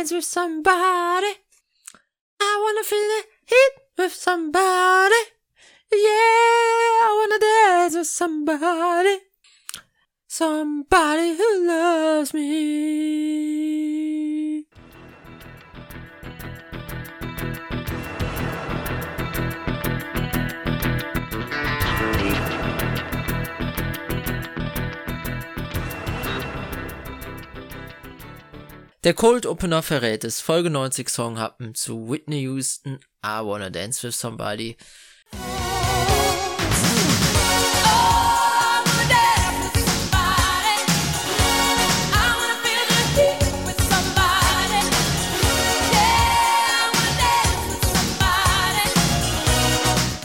dance with somebody. I wanna feel the heat with somebody. Yeah, I wanna dance with somebody. Somebody who loves me. Der Cold Opener verrät es. Folge 90 Song happen zu Whitney Houston, I Wanna Dance With Somebody.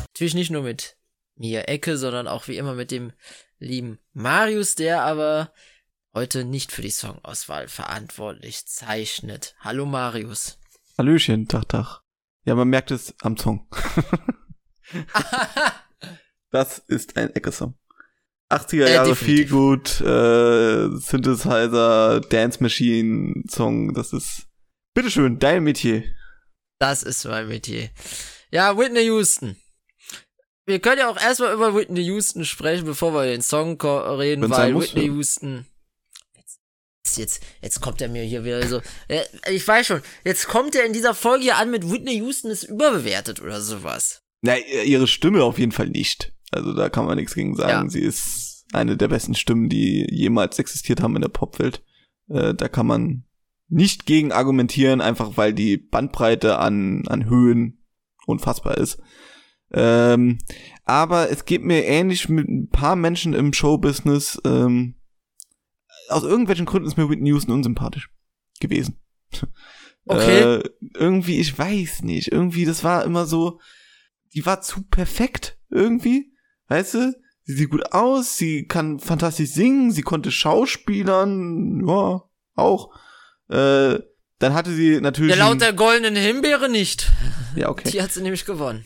Natürlich nicht nur mit Mia Ecke, sondern auch wie immer mit dem lieben Marius, der aber heute nicht für die Songauswahl verantwortlich zeichnet. Hallo Marius. Hallöchen, Tag, Tag. Ja, man merkt es am Song. das ist ein Ecke-Song. 80er Jahre äh, viel gut, äh, Synthesizer, Dance Machine Song, das ist, bitteschön, dein Metier. Das ist mein Metier. Ja, Whitney Houston. Wir können ja auch erstmal über Whitney Houston sprechen, bevor wir den Song reden, Wenn's weil Whitney Houston jetzt, jetzt kommt er mir hier wieder so. Äh, ich weiß schon, jetzt kommt er in dieser Folge hier an mit Whitney Houston ist überbewertet oder sowas. Na, ihre Stimme auf jeden Fall nicht. Also da kann man nichts gegen sagen. Ja. Sie ist eine der besten Stimmen, die jemals existiert haben in der Popwelt. Äh, da kann man nicht gegen argumentieren, einfach weil die Bandbreite an, an Höhen unfassbar ist. Ähm, aber es geht mir ähnlich mit ein paar Menschen im Showbusiness. Ähm, aus irgendwelchen Gründen ist mir Whitney Houston unsympathisch gewesen. Okay. Äh, irgendwie, ich weiß nicht. Irgendwie, das war immer so, die war zu perfekt irgendwie. Weißt du? Sie sieht gut aus, sie kann fantastisch singen, sie konnte Schauspielern, ja, auch. Äh, dann hatte sie natürlich. Ja, laut der goldenen Himbeere nicht. Ja, okay. Die hat sie nämlich gewonnen.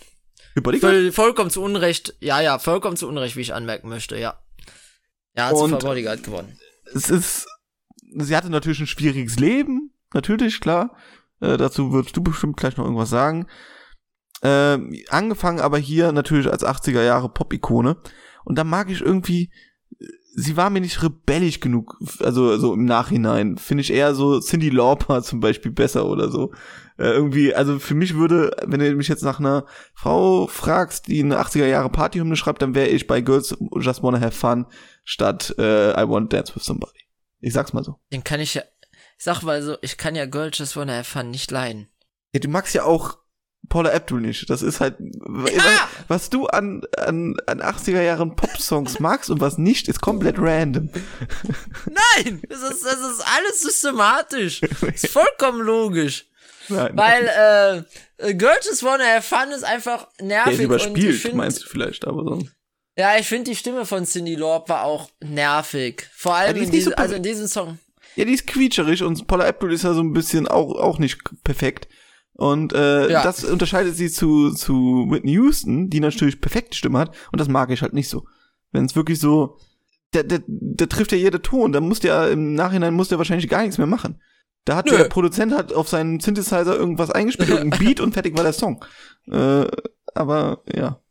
Bodyguard? Voll, vollkommen zu Unrecht. Ja, ja, vollkommen zu Unrecht, wie ich anmerken möchte, ja. Ja, hat sie für Bodyguard gewonnen es ist, sie hatte natürlich ein schwieriges Leben, natürlich, klar. Äh, dazu würdest du bestimmt gleich noch irgendwas sagen. Äh, angefangen aber hier natürlich als 80er Jahre Pop-Ikone. Und da mag ich irgendwie, sie war mir nicht rebellisch genug, also so im Nachhinein. Finde ich eher so Cindy Lauper zum Beispiel besser oder so. Äh, irgendwie, also für mich würde, wenn du mich jetzt nach einer Frau fragst, die eine 80er Jahre Partyhymne schreibt, dann wäre ich bei Girls Just Wanna Have Fun statt äh, I Want Dance With Somebody. Ich sag's mal so. Den kann ich ja, ich sag mal so, ich kann ja Girls Just Wanna Have Fun nicht leiden. Ja, du magst ja auch Paula Abdul nicht. Das ist halt, ja! was du an, an, an 80er Jahren Pop-Songs magst und was nicht, ist komplett random. Nein, das ist, das ist alles systematisch. Das ist vollkommen logisch. Nein, Weil, äh, Girls Just Wanna Have Fun ist einfach nervig. Der überspielt, find, meinst du vielleicht, aber sonst. Ja, ich finde die Stimme von Cindy Lauper auch nervig. Vor allem ja, in, diese, also in diesem Song. Ja, die ist quietscherig und Paula Abdul ist ja so ein bisschen auch, auch nicht perfekt. Und äh, ja. das unterscheidet sie zu, zu Whitney Houston, die natürlich perfekte Stimme hat. Und das mag ich halt nicht so. Wenn es wirklich so, der, der, der trifft ja jede Ton, dann muss der im Nachhinein muss der wahrscheinlich gar nichts mehr machen. Da hat Nö. der Produzent hat auf seinen Synthesizer irgendwas eingespielt, ein Beat und fertig war der Song. Äh, aber ja.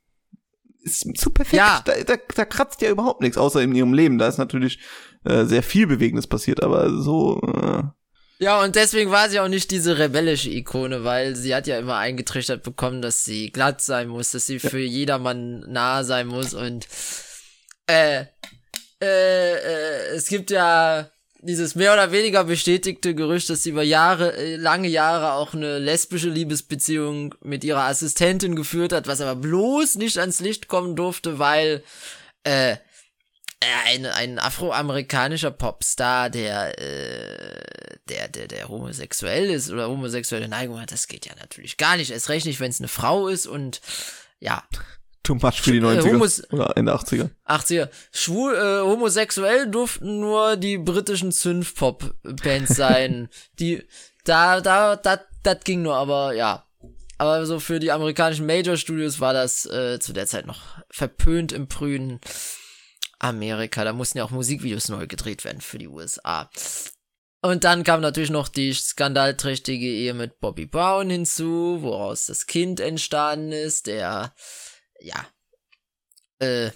Ist zu perfekt. Ja. Da, da, da kratzt ja überhaupt nichts, außer in ihrem Leben. Da ist natürlich äh, sehr viel Bewegendes passiert, aber so. Äh, ja, und deswegen war sie auch nicht diese rebellische Ikone, weil sie hat ja immer eingetrichtert bekommen, dass sie glatt sein muss, dass sie für jedermann nah sein muss und äh, äh, äh, es gibt ja dieses mehr oder weniger bestätigte Gerücht, dass sie über Jahre, äh, lange Jahre auch eine lesbische Liebesbeziehung mit ihrer Assistentin geführt hat, was aber bloß nicht ans Licht kommen durfte, weil äh, ein, ein afroamerikanischer Popstar, der, äh, der, der, der homosexuell ist oder homosexuelle Neigung hat, das geht ja natürlich gar nicht. Erst recht nicht, wenn es eine Frau ist und ja. Too much für die 90er äh, Homos oder Ende 80er. 80er. Schwul, äh, homosexuell durften nur die britischen Synth-Pop-Bands sein. die, da, da, da, das ging nur, aber ja. Aber so für die amerikanischen Major-Studios war das äh, zu der Zeit noch verpönt im Prünen. Amerika. Da mussten ja auch Musikvideos neu gedreht werden für die USA. Und dann kam natürlich noch die skandalträchtige Ehe mit Bobby Brown hinzu, woraus das Kind entstanden ist, der, ja, äh,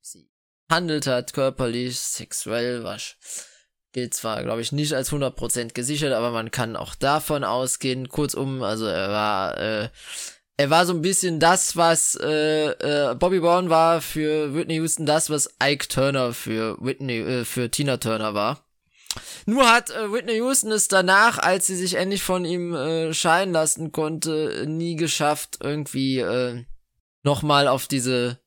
sie handelt hat, körperlich, sexuell, was gilt zwar, glaube ich, nicht als 100% gesichert, aber man kann auch davon ausgehen. Kurzum, also er war, äh, er war so ein bisschen das, was äh, äh, Bobby Brown war für Whitney Houston, das, was Ike Turner für Whitney, äh, für Tina Turner war. Nur hat äh, Whitney Houston es danach, als sie sich endlich von ihm äh, scheiden lassen konnte, nie geschafft, irgendwie äh, nochmal auf diese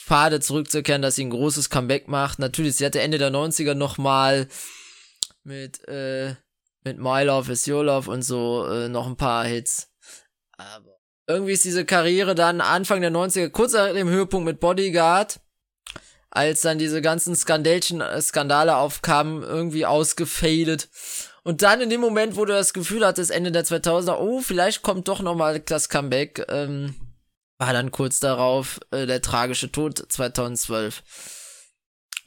Pfade zurückzukehren, dass sie ein großes Comeback macht. Natürlich, sie hatte Ende der 90er nochmal mit, äh, mit My Love is Your Love und so äh, noch ein paar Hits. Aber irgendwie ist diese Karriere dann Anfang der 90er, kurz nach dem Höhepunkt mit Bodyguard, als dann diese ganzen Skandalchen, äh, Skandale aufkamen, irgendwie ausgefadet. Und dann in dem Moment, wo du das Gefühl hattest, Ende der 2000er, oh, vielleicht kommt doch nochmal das Comeback, ähm, war dann kurz darauf äh, der tragische Tod 2012.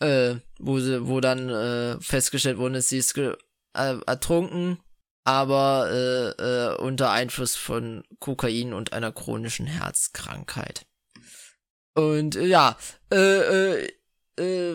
Äh, wo sie, wo dann äh, festgestellt wurde, sie ist äh, ertrunken, aber äh, äh, unter Einfluss von Kokain und einer chronischen Herzkrankheit. Und ja, äh, äh, äh,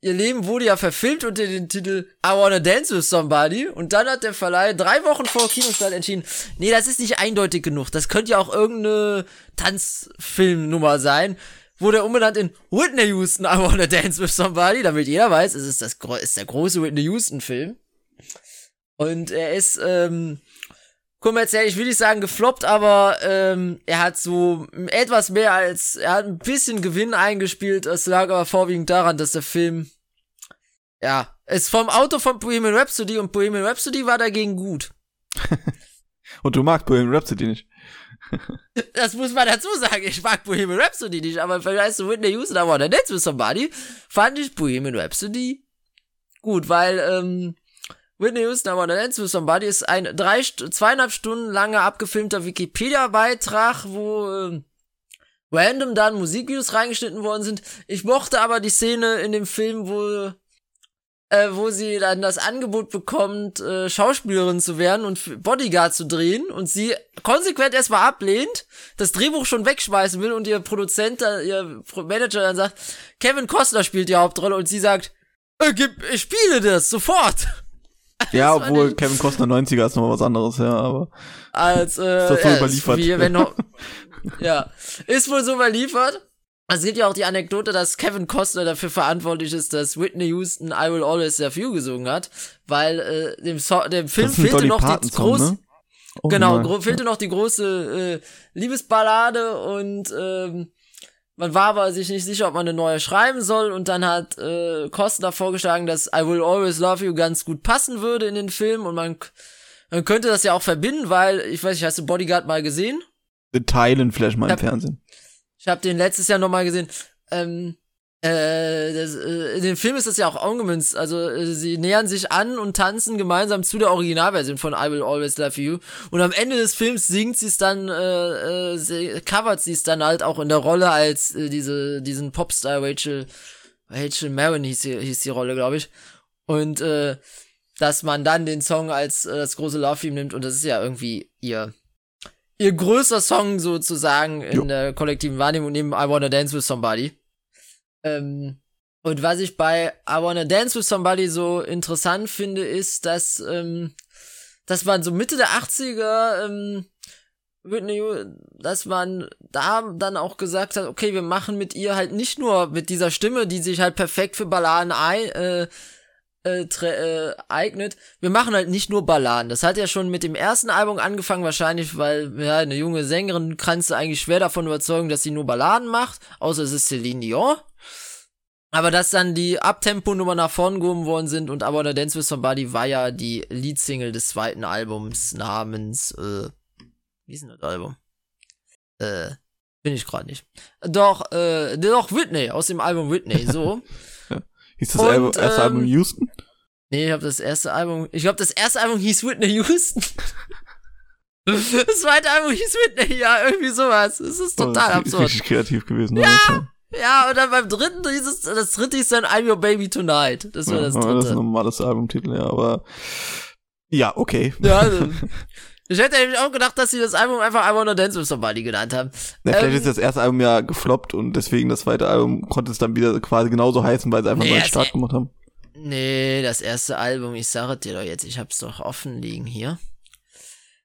ihr Leben wurde ja verfilmt unter dem Titel I Wanna Dance with Somebody und dann hat der Verleih drei Wochen vor Kinostart entschieden, nee, das ist nicht eindeutig genug, das könnte ja auch irgendeine Tanzfilmnummer sein. Wurde umbenannt in Whitney Houston I Wanna Dance with Somebody, damit jeder weiß, es ist, das, ist der große Whitney Houston Film. Und er ist, ähm, kommerziell, ich will nicht sagen gefloppt, aber ähm, er hat so etwas mehr als, er hat ein bisschen Gewinn eingespielt. Es lag aber vorwiegend daran, dass der Film, ja, ist vom Auto von Bohemian Rhapsody und Bohemian Rhapsody war dagegen gut. und du magst Bohemian Rhapsody nicht. das muss man dazu sagen. Ich mag Bohemian Rhapsody nicht, aber vielleicht so Whitney Houston, aber der Dance with Somebody, fand ich Bohemian Rhapsody gut, weil, ähm, Whitney Houston, aber Dance with Somebody ist ein drei, zweieinhalb Stunden langer abgefilmter Wikipedia-Beitrag, wo äh, random dann Musikvideos reingeschnitten worden sind. Ich mochte aber die Szene in dem Film, wo äh, wo sie dann das Angebot bekommt, äh, Schauspielerin zu werden und Bodyguard zu drehen und sie konsequent erstmal ablehnt, das Drehbuch schon wegschmeißen will und ihr Produzent, ihr Manager dann sagt, Kevin Costner spielt die Hauptrolle und sie sagt, äh, gib, ich spiele das sofort. Ja, obwohl Kevin Costner 90er ist nochmal was anderes, ja, aber. Als, äh, ist so überliefert. Wie, wenn noch, ja, ist wohl so überliefert. Es gibt ja auch die Anekdote, dass Kevin Costner dafür verantwortlich ist, dass Whitney Houston I Will Always Love You gesungen hat, weil äh, dem, so dem Film fehlte noch die große, ne? oh genau, fehlte noch die große äh, Liebesballade und ähm, man war aber sich nicht sicher, ob man eine neue schreiben soll und dann hat äh, Costner vorgeschlagen, dass I Will Always Love You ganz gut passen würde in den Film und man, man könnte das ja auch verbinden, weil, ich weiß nicht, hast du Bodyguard mal gesehen? Teilen vielleicht mal im Fernsehen. Ich habe den letztes Jahr nochmal gesehen. Ähm, äh, das, äh, in dem Film ist das ja auch ungemünzt. Also äh, sie nähern sich an und tanzen gemeinsam zu der Originalversion von I Will Always Love You. Und am Ende des Films singt sie es dann, äh, äh, sie, covert sie es dann halt auch in der Rolle als äh, diese diesen Popstar Rachel Rachel Marin hieß, die, hieß die Rolle, glaube ich. Und äh, dass man dann den Song als äh, das große Love Theme nimmt und das ist ja irgendwie ihr ihr größter Song sozusagen in jo. der kollektiven Wahrnehmung neben I Wanna Dance with Somebody. Ähm, und was ich bei I Wanna Dance with Somebody so interessant finde, ist, dass, ähm, dass man so Mitte der 80er, ähm, dass man da dann auch gesagt hat, okay, wir machen mit ihr halt nicht nur mit dieser Stimme, die sich halt perfekt für Balladen ein, äh, äh, äh, eignet. Wir machen halt nicht nur Balladen. Das hat ja schon mit dem ersten Album angefangen, wahrscheinlich, weil ja eine junge Sängerin kannst du eigentlich schwer davon überzeugen, dass sie nur Balladen macht, außer es ist Celine Dion. Aber dass dann die Abtempo-Nummer nach vorn gehoben worden sind und aber der Dance with Somebody war ja die Leadsingle des zweiten Albums namens, äh, wie ist denn das Album? Äh, bin ich gerade nicht. Doch, äh, doch Whitney, aus dem Album Whitney, so. hieß das und, Album, erste ähm, Album Houston? Nee, ich hab das erste Album, ich glaube das erste Album hieß Whitney Houston. das zweite Album hieß Whitney, ja, irgendwie sowas. Es ist total oh, absurd. Richtig kreativ gewesen. Ja, Ja, und dann beim dritten hieß es, das dritte ist dann I'm Your Baby Tonight. Das war Ja, das Das ist ein dritte. normales Albumtitel, ja, aber ja, okay. Ja, also, ich hätte nämlich auch gedacht, dass sie das Album einfach I Wanna Dance with Somebody genannt haben. Ja, vielleicht Ähm, ist das erste Album ja gefloppt und deswegen das zweite Album konnte es dann wieder quasi genauso heißen, weil sie einfach Nee, mal einen Start gemacht haben. Nee, das erste Album, ich sage dir doch jetzt, ich hab's doch offen liegen hier.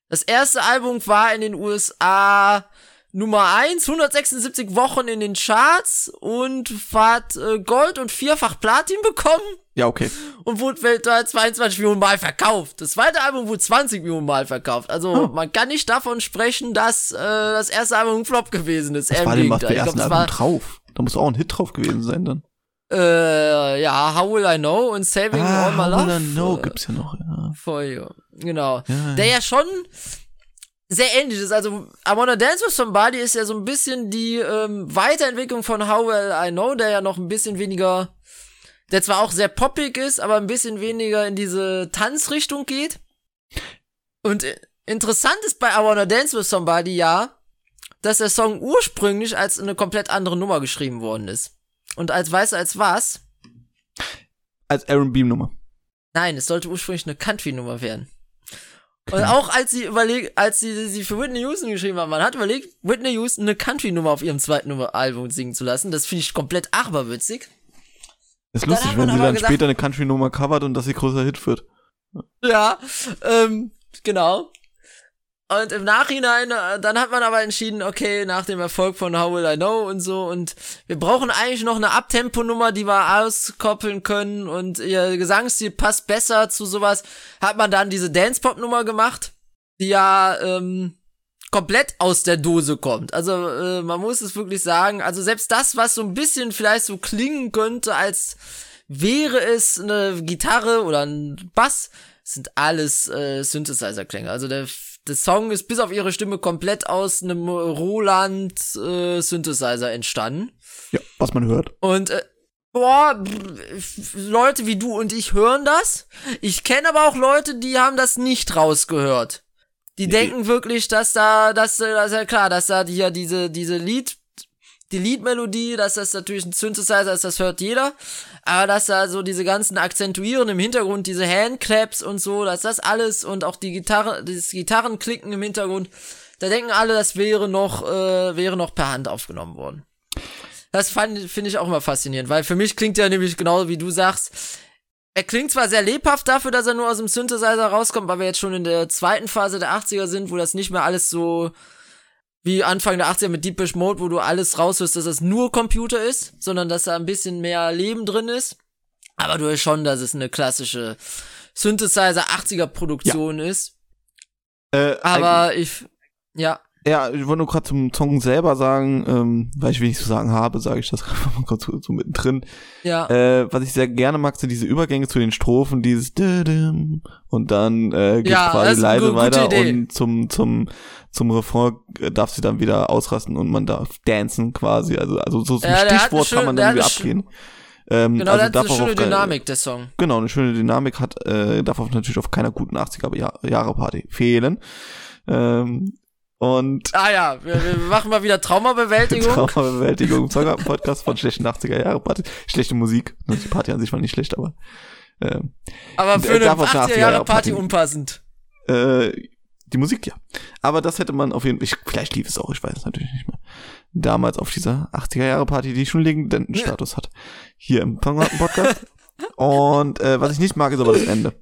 Das erste Album war in den USA Nummer 1, 176 Wochen in den Charts und hat äh, Gold und vierfach Platin bekommen Ja, okay. und wurde weltweit 22 Millionen Mal verkauft. Das zweite Album wurde 20 Millionen Mal verkauft. Also Oh. man kann nicht davon sprechen, dass äh, das erste Album ein Flop gewesen ist. Was Eher im war denn Ich glaub, ersten das Album drauf? Da muss auch ein Hit drauf gewesen sein dann. Äh, ja, How Will I Know und Saving All My How Love. Will I Know gibt's ja noch, ja. For You. Genau. Ja, Der ja schon sehr ähnlich ist. Also, I Wanna Dance with Somebody ist ja so ein bisschen die ähm, Weiterentwicklung von How Well I Know, der ja noch ein bisschen weniger, der zwar auch sehr poppig ist, aber ein bisschen weniger in diese Tanzrichtung geht. Und interessant ist bei I Wanna Dance with Somebody ja, dass der Song ursprünglich als eine komplett andere Nummer geschrieben worden ist. Und als weißt du als was? Als Aaron Beam Nummer. Nein, es sollte ursprünglich eine Country-Nummer werden. Und auch als sie überlegt, als sie sie für Whitney Houston geschrieben haben, man hat überlegt, Whitney Houston eine Country-Nummer auf ihrem zweiten Album singen zu lassen. Das finde ich komplett aberwitzig. Ist lustig, wenn sie dann gesagt- später eine Country-Nummer covert und dass sie großer Hit wird. Ja, ähm, genau. Und im Nachhinein, äh, dann hat man aber entschieden, okay, nach dem Erfolg von How Will I Know und so, und wir brauchen eigentlich noch eine Abtempo-Nummer, die wir auskoppeln können und ihr Gesangsstil passt besser zu sowas, hat man dann diese Dance-Pop-Nummer gemacht, die ja, ähm, komplett aus der Dose kommt. Also, äh, man muss es wirklich sagen, also selbst das, was so ein bisschen vielleicht so klingen könnte, als wäre es eine Gitarre oder ein Bass, sind alles äh, Synthesizer-Klänge. Also der, der Song ist bis auf ihre Stimme komplett aus einem Roland äh, Synthesizer entstanden. Ja, was man hört. Und äh, boah, Leute wie du und ich hören das. Ich kenne aber auch Leute, die haben das nicht rausgehört. Die denken wirklich, dass da, dass, das ist ja klar, dass da hier diese, diese Lied, die Liedmelodie, dass das natürlich ein Synthesizer ist, das hört jeder. Aber dass da so diese ganzen Akzentuieren im Hintergrund, diese Handclaps und so, dass das alles und auch die Gitarre, dieses Gitarrenklicken im Hintergrund, da denken alle, das wäre noch, äh, wäre noch per Hand aufgenommen worden. Das finde ich auch immer faszinierend, weil für mich klingt er nämlich genau wie du sagst. Er klingt zwar sehr lebhaft dafür, dass er nur aus dem Synthesizer rauskommt, weil wir jetzt schon in der zweiten Phase der 80er sind, wo das nicht mehr alles so wie Anfang der 80er mit Deepish Mode, wo du alles raushörst, dass es nur Computer ist, sondern dass da ein bisschen mehr Leben drin ist. Aber du hörst schon, dass es eine klassische Synthesizer 80er Produktion ist. Äh, Aber ich, ja. Ja, ich wollte nur gerade zum Song selber sagen, ähm, weil ich wenig zu sagen habe, sage ich das einfach mal kurz so, so mittendrin. Ja. Äh, was ich sehr gerne mag, sind diese Übergänge zu den Strophen, dieses und dann äh, geht's Ja, quasi ist leise weiter Idee. und zum zum zum Refrain äh, darf sie dann wieder ausrasten und man darf dancen quasi, also also so zum Ja, Stichwort schön- kann man dann wieder abgehen. Ähm, Genau, also das darf eine schöne Dynamik, der Song. Genau, eine schöne Dynamik hat, äh, darf auch natürlich auf keiner guten 80er Jahr- Jahre Party fehlen. Ähm, und Ah ja, wir, wir machen mal wieder Traumabewältigung. Traumabewältigung, Song-Podcast von schlechten 80er Jahre Party. Schlechte Musik. Die Party an sich war nicht schlecht, aber ähm, aber für Der eine darf auf eine 80er Jahre 80er Party Party. unpassend. äh, die Musik ja. Aber das hätte man auf jeden Fall, ich, vielleicht lief es auch, ich weiß es natürlich nicht mehr. Damals auf dieser 80er Jahre Party, die schon legendären Status hat. Hier im Podcast. und äh, was ich nicht mag, ist aber das Ende.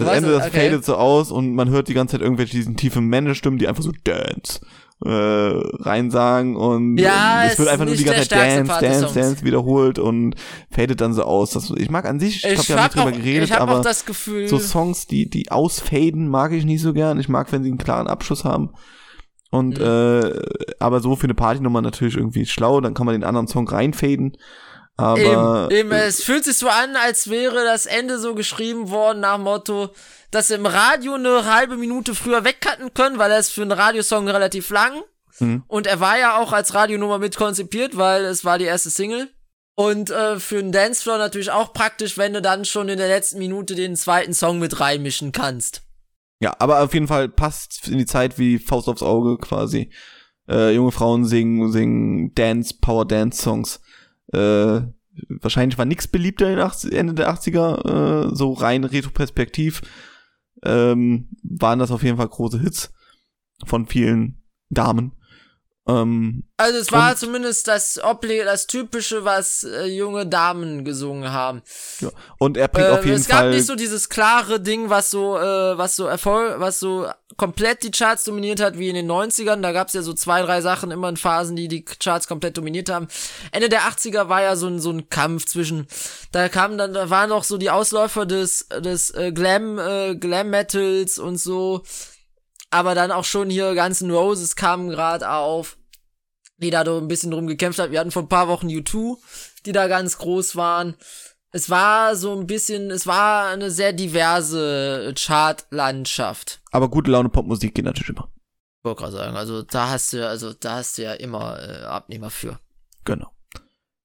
Das Was? Ende, das Okay. fadet so aus und man hört die ganze Zeit irgendwelche diesen tiefen Männerstimmen, die einfach so Dance äh, reinsagen und Ja, es wird einfach nur die ganze Zeit Dance, Part Dance. Dance wiederholt und fadet dann so aus. Das, ich mag an sich, ich Ich wir haben hab nicht drüber geredet, ich hab aber auch das Gefühl, so Songs, die, die ausfaden, mag ich nicht so gern. Ich mag, wenn sie einen klaren Abschluss haben. Und Mhm. äh, aber so für eine Partynummer natürlich irgendwie schlau, dann kann man den anderen Song reinfaden. Aber eben, eben, es fühlt sich so an, als wäre das Ende so geschrieben worden nach dem Motto, dass sie im Radio eine halbe Minute früher wegcutten können, weil er ist für einen Radiosong relativ lang. Mhm. Und er war ja auch als Radionummer mit konzipiert, weil es war die erste Single. Und äh, für einen Dancefloor natürlich auch praktisch, wenn du dann schon in der letzten Minute den zweiten Song mit reinmischen kannst. ja, aber auf jeden Fall passt in die Zeit wie Faust aufs Auge quasi. Äh, junge Frauen singen, singen Dance, Power Dance Songs. Äh, wahrscheinlich war nix beliebter in den 80, Ende der 80er, äh, so rein retroperspektiv. Ähm, waren das auf jeden Fall große Hits von vielen Damen. Ähm, Also es war zumindest das Obli das typische, was äh, junge Damen gesungen haben. ja. Und er bringt auf Ähm, jeden es gab Fall. nicht so dieses klare Ding, was so, äh, was so Erfolg, was so komplett die Charts dominiert hat, wie in den 90ern. Da gab's ja so zwei, drei Sachen immer in Phasen, die die Charts komplett dominiert haben. Ende der 80er war ja so ein, so ein Kampf zwischen, da kamen dann, da waren noch so die Ausläufer des, des äh, Glam, äh, Glam Metals und so. Aber dann auch schon hier ganzen Roses kamen gerade auf, die da so ein bisschen drum gekämpft hat. Wir hatten vor ein paar Wochen U2, die da ganz groß waren es war so ein bisschen, es war eine sehr diverse Chartlandschaft. aber gute Laune Popmusik geht natürlich immer. Ich wollte gerade sagen, also da hast du, also da hast du ja immer äh, Abnehmer für. Genau.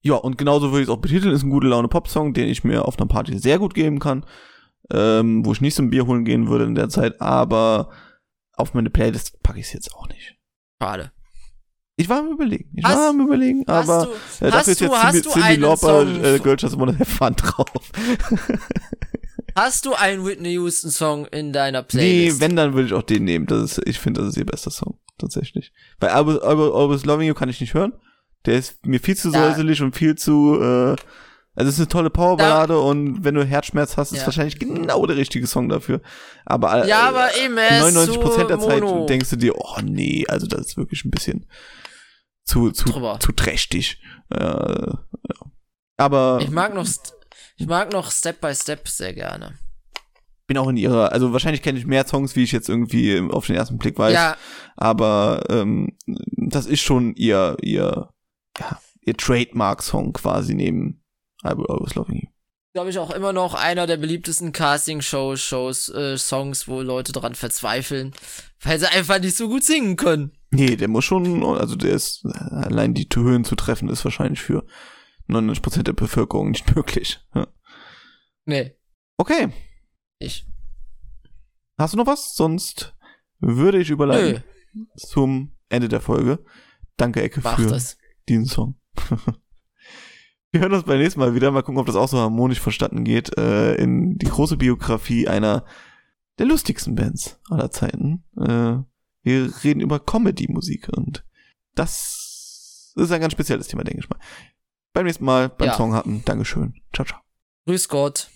Ja, und genauso würde ich es auch betiteln, ist ein gute Laune Popsong, den ich mir auf einer Party sehr gut geben kann, ähm, wo ich nicht zum Bier holen gehen würde in der Zeit, aber auf meine Playlist packe ich es jetzt auch nicht. Schade. Ich war am überlegen, ich Hast- war am überlegen, aber du, äh, dafür ist jetzt Cindy, Cindy Lauper, äh, Girl Just Wanna Have Fun drauf. hast du einen Whitney Houston Song in deiner nee, Playlist? wenn, dann würde ich auch den nehmen. Das ist, ich finde, das ist ihr bester Song, tatsächlich. Always, Always Loving You kann ich nicht hören. Der ist mir viel zu Ja. säuselig und viel zu, äh, also es ist eine tolle Powerballade und wenn du Herzschmerz hast, ist Ja. wahrscheinlich genau der richtige Song dafür. Aber, ja, aber eben, er ist 99% der zu Zeit mono. denkst du dir, oh nee, also das ist wirklich ein bisschen zu, zu, Drüber. zu trächtig. Äh, ja. Aber Ich mag noch, ich mag noch Step by Step sehr gerne. bin auch in ihrer, also wahrscheinlich kenne ich mehr Songs, wie ich jetzt irgendwie auf den ersten Blick weiß. Ja, aber ähm, das ist schon ihr, ihr, ja, ihr Trademark-Song quasi neben Will Always Loving You. glaube ich auch immer noch einer der beliebtesten Casting-Shows, Shows, äh, Songs, wo Leute dran verzweifeln, weil sie einfach nicht so gut singen können. Nee, der muss schon, also der ist, allein die Höhen zu treffen, ist wahrscheinlich für 99% der Bevölkerung nicht möglich. Ja. Nee, Okay, ich. hast du noch was? Sonst würde ich Nö, überleiten zum Ende der Folge. Danke, Ecke, mach für das. diesen Song. Wir hören uns beim nächsten Mal wieder. Mal gucken, ob das auch so harmonisch verstanden geht. Äh, in die große Biografie einer der lustigsten Bands aller Zeiten. Äh, wir reden über Comedy-Musik und das ist ein ganz spezielles Thema, denke ich mal. Beim nächsten Mal beim Ja. Song hatten. Dankeschön. Ciao, ciao. Grüß Gott.